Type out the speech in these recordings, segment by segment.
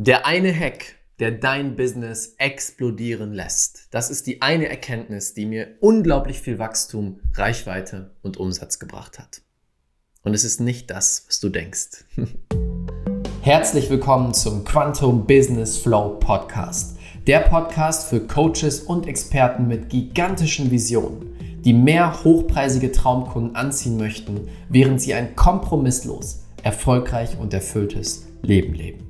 Der eine Hack, der dein Business explodieren lässt. Das ist die eine Erkenntnis, die mir unglaublich viel Wachstum, Reichweite und Umsatz gebracht hat. Und es ist nicht das, was du denkst. Herzlich willkommen zum Quantum Business Flow Podcast. Der Podcast für Coaches und Experten mit gigantischen Visionen, die mehr hochpreisige Traumkunden anziehen möchten, während sie ein kompromisslos, erfolgreich und erfülltes Leben leben.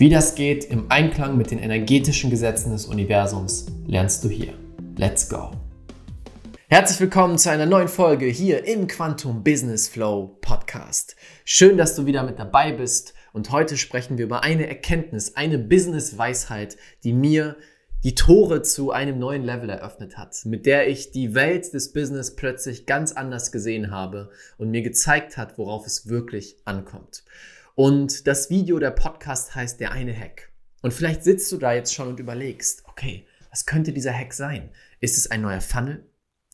Wie das geht im Einklang mit den energetischen Gesetzen des Universums, lernst du hier. Let's go! Herzlich willkommen zu einer neuen Folge hier im Quantum Business Flow Podcast. Schön, dass du wieder mit dabei bist und heute sprechen wir über eine Erkenntnis, eine Business-Weisheit, die mir die Tore zu einem neuen Level eröffnet hat, mit der ich die Welt des Business plötzlich ganz anders gesehen habe und mir gezeigt hat, worauf es wirklich ankommt. Und das Video, der Podcast heißt Der eine Hack. Und vielleicht sitzt du da jetzt schon und überlegst, okay, was könnte dieser Hack sein? Ist es ein neuer Funnel?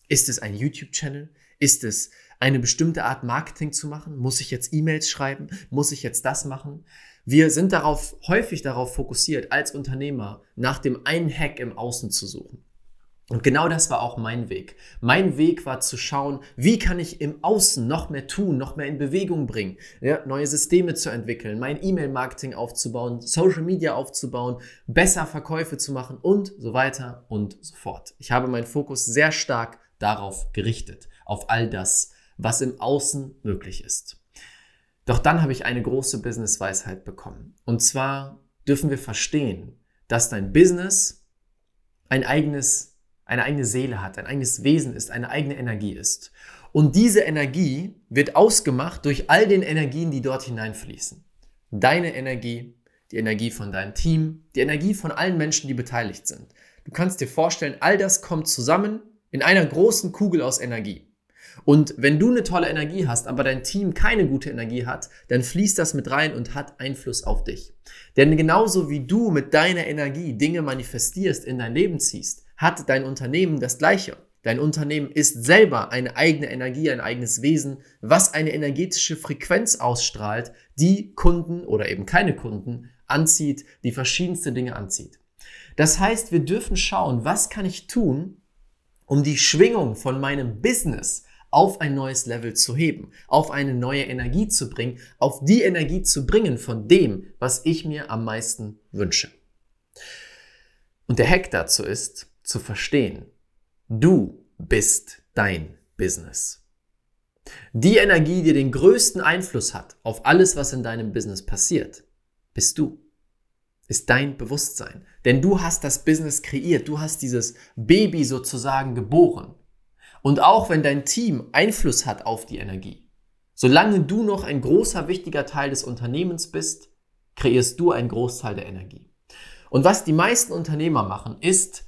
Ist es ein YouTube-Channel? Ist es eine bestimmte Art Marketing zu machen? Muss ich jetzt E-Mails schreiben? Muss ich jetzt das machen? Wir sind darauf, häufig darauf fokussiert, als Unternehmer nach dem einen Hack im Außen zu suchen. Und genau das war auch mein Weg. Mein Weg war zu schauen, wie kann ich im Außen noch mehr tun, noch mehr in Bewegung bringen, ja, neue Systeme zu entwickeln, mein E-Mail-Marketing aufzubauen, Social Media aufzubauen, besser Verkäufe zu machen und so weiter und so fort. Ich habe meinen Fokus sehr stark darauf gerichtet, auf all das, was im Außen möglich ist. Doch dann habe ich eine große Business-Weisheit bekommen. Und zwar dürfen wir verstehen, dass dein Business ein eigenes eine eigene Seele hat, ein eigenes Wesen ist, eine eigene Energie ist. Und diese Energie wird ausgemacht durch all den Energien, die dort hineinfließen. Deine Energie, die Energie von deinem Team, die Energie von allen Menschen, die beteiligt sind. Du kannst dir vorstellen, all das kommt zusammen in einer großen Kugel aus Energie. Und wenn du eine tolle Energie hast, aber dein Team keine gute Energie hat, dann fließt das mit rein und hat Einfluss auf dich. Denn genauso wie du mit deiner Energie Dinge manifestierst, in dein Leben ziehst, hat dein Unternehmen das Gleiche. Dein Unternehmen ist selber eine eigene Energie, ein eigenes Wesen, was eine energetische Frequenz ausstrahlt, die Kunden oder eben keine Kunden anzieht, die verschiedenste Dinge anzieht. Das heißt, wir dürfen schauen, was kann ich tun, um die Schwingung von meinem Business auf ein neues Level zu heben, auf eine neue Energie zu bringen, auf die Energie zu bringen von dem, was ich mir am meisten wünsche. Und der Hack dazu ist, zu verstehen, du bist dein Business. Die Energie, die den größten Einfluss hat auf alles, was in deinem Business passiert, bist du. Ist dein Bewusstsein. Denn du hast das Business kreiert. Du hast dieses Baby sozusagen geboren. Und auch wenn dein Team Einfluss hat auf die Energie, solange du noch ein großer, wichtiger Teil des Unternehmens bist, kreierst du einen Großteil der Energie. Und was die meisten Unternehmer machen, ist,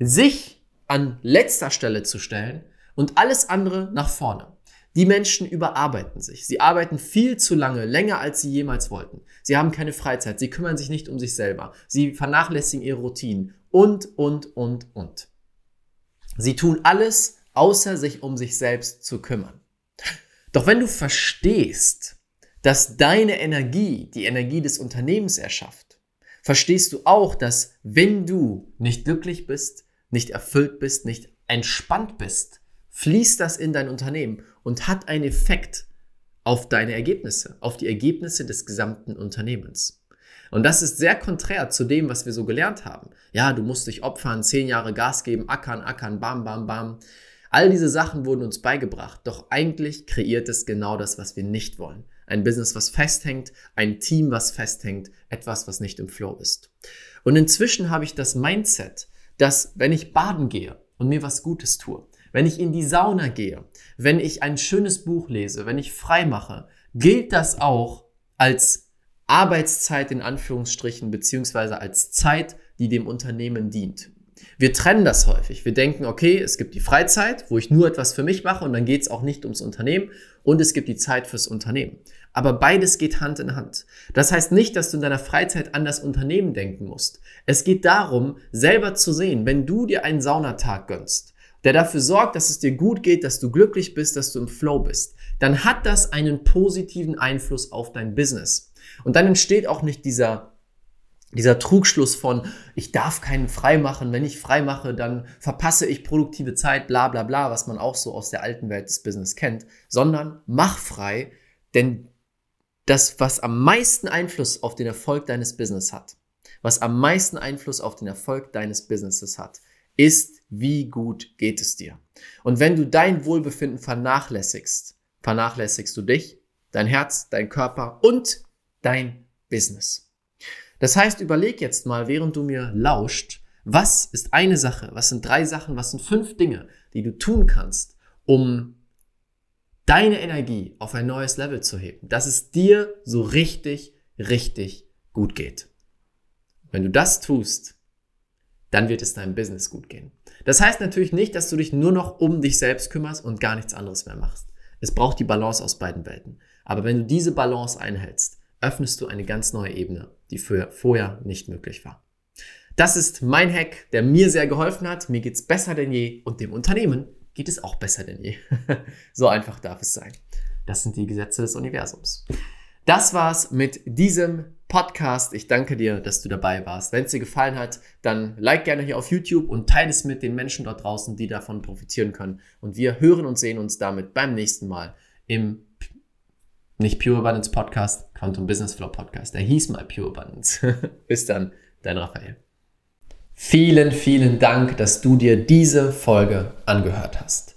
sich an letzter Stelle zu stellen und alles andere nach vorne. Die Menschen überarbeiten sich. Sie arbeiten viel zu lange, länger als sie jemals wollten. Sie haben keine Freizeit. Sie kümmern sich nicht um sich selber. Sie vernachlässigen ihre Routinen und, und, und, und. Sie tun alles, außer sich um sich selbst zu kümmern. Doch wenn du verstehst, dass deine Energie die Energie des Unternehmens erschafft, verstehst du auch, dass wenn du nicht glücklich bist, nicht erfüllt bist, nicht entspannt bist, fließt das in dein Unternehmen und hat einen Effekt auf deine Ergebnisse, auf die Ergebnisse des gesamten Unternehmens. Und das ist sehr konträr zu dem, was wir so gelernt haben. Ja, du musst dich opfern, zehn Jahre Gas geben, ackern, ackern, bam, bam, bam. All diese Sachen wurden uns beigebracht, doch eigentlich kreiert es genau das, was wir nicht wollen. Ein Business, was festhängt, ein Team, was festhängt, etwas, was nicht im Flow ist. Und inzwischen habe ich das Mindset, dass wenn ich baden gehe und mir was Gutes tue, wenn ich in die Sauna gehe, wenn ich ein schönes Buch lese, wenn ich frei mache, gilt das auch als Arbeitszeit in Anführungsstrichen beziehungsweise als Zeit, die dem Unternehmen dient. Wir trennen das häufig. Wir denken, okay, es gibt die Freizeit, wo ich nur etwas für mich mache und dann geht es auch nicht ums Unternehmen und es gibt die Zeit fürs Unternehmen. Aber beides geht Hand in Hand. Das heißt nicht, dass du in deiner Freizeit an das Unternehmen denken musst. Es geht darum, selber zu sehen, wenn du dir einen Saunatag gönnst, der dafür sorgt, dass es dir gut geht, dass du glücklich bist, dass du im Flow bist, dann hat das einen positiven Einfluss auf dein Business. Und dann entsteht auch nicht dieser dieser Trugschluss von, ich darf keinen frei machen, wenn ich frei mache, dann verpasse ich produktive Zeit, bla bla bla, was man auch so aus der alten Welt des Business kennt, sondern mach frei, denn das, was am meisten Einfluss auf den Erfolg deines Business hat, was am meisten Einfluss auf den Erfolg deines Businesses hat, ist, wie gut geht es dir. Und wenn du dein Wohlbefinden vernachlässigst, vernachlässigst du dich, dein Herz, dein Körper und dein Business. Das heißt, überleg jetzt mal, während du mir lauscht, was ist eine Sache, was sind drei Sachen, was sind fünf Dinge, die du tun kannst, um deine Energie auf ein neues Level zu heben, dass es dir so richtig, richtig gut geht. Wenn du das tust, dann wird es deinem Business gut gehen. Das heißt natürlich nicht, dass du dich nur noch um dich selbst kümmerst und gar nichts anderes mehr machst. Es braucht die Balance aus beiden Welten. Aber wenn du diese Balance einhältst, öffnest du eine ganz neue Ebene, die vorher nicht möglich war. Das ist mein Hack, der mir sehr geholfen hat. Mir geht's besser denn je und dem Unternehmen geht es auch besser denn je. so einfach darf es sein. Das sind die Gesetze des Universums. Das war's mit diesem Podcast. Ich danke dir, dass du dabei warst. Wenn es dir gefallen hat, dann like gerne hier auf YouTube und teile es mit den Menschen dort draußen, die davon profitieren können. Und wir hören und sehen uns damit beim nächsten Mal im nicht Pure Abundance Podcast, Quantum Business Flow Podcast. Der hieß mal Pure Abundance. Bis dann, dein Raphael. Vielen, vielen Dank, dass du dir diese Folge angehört hast.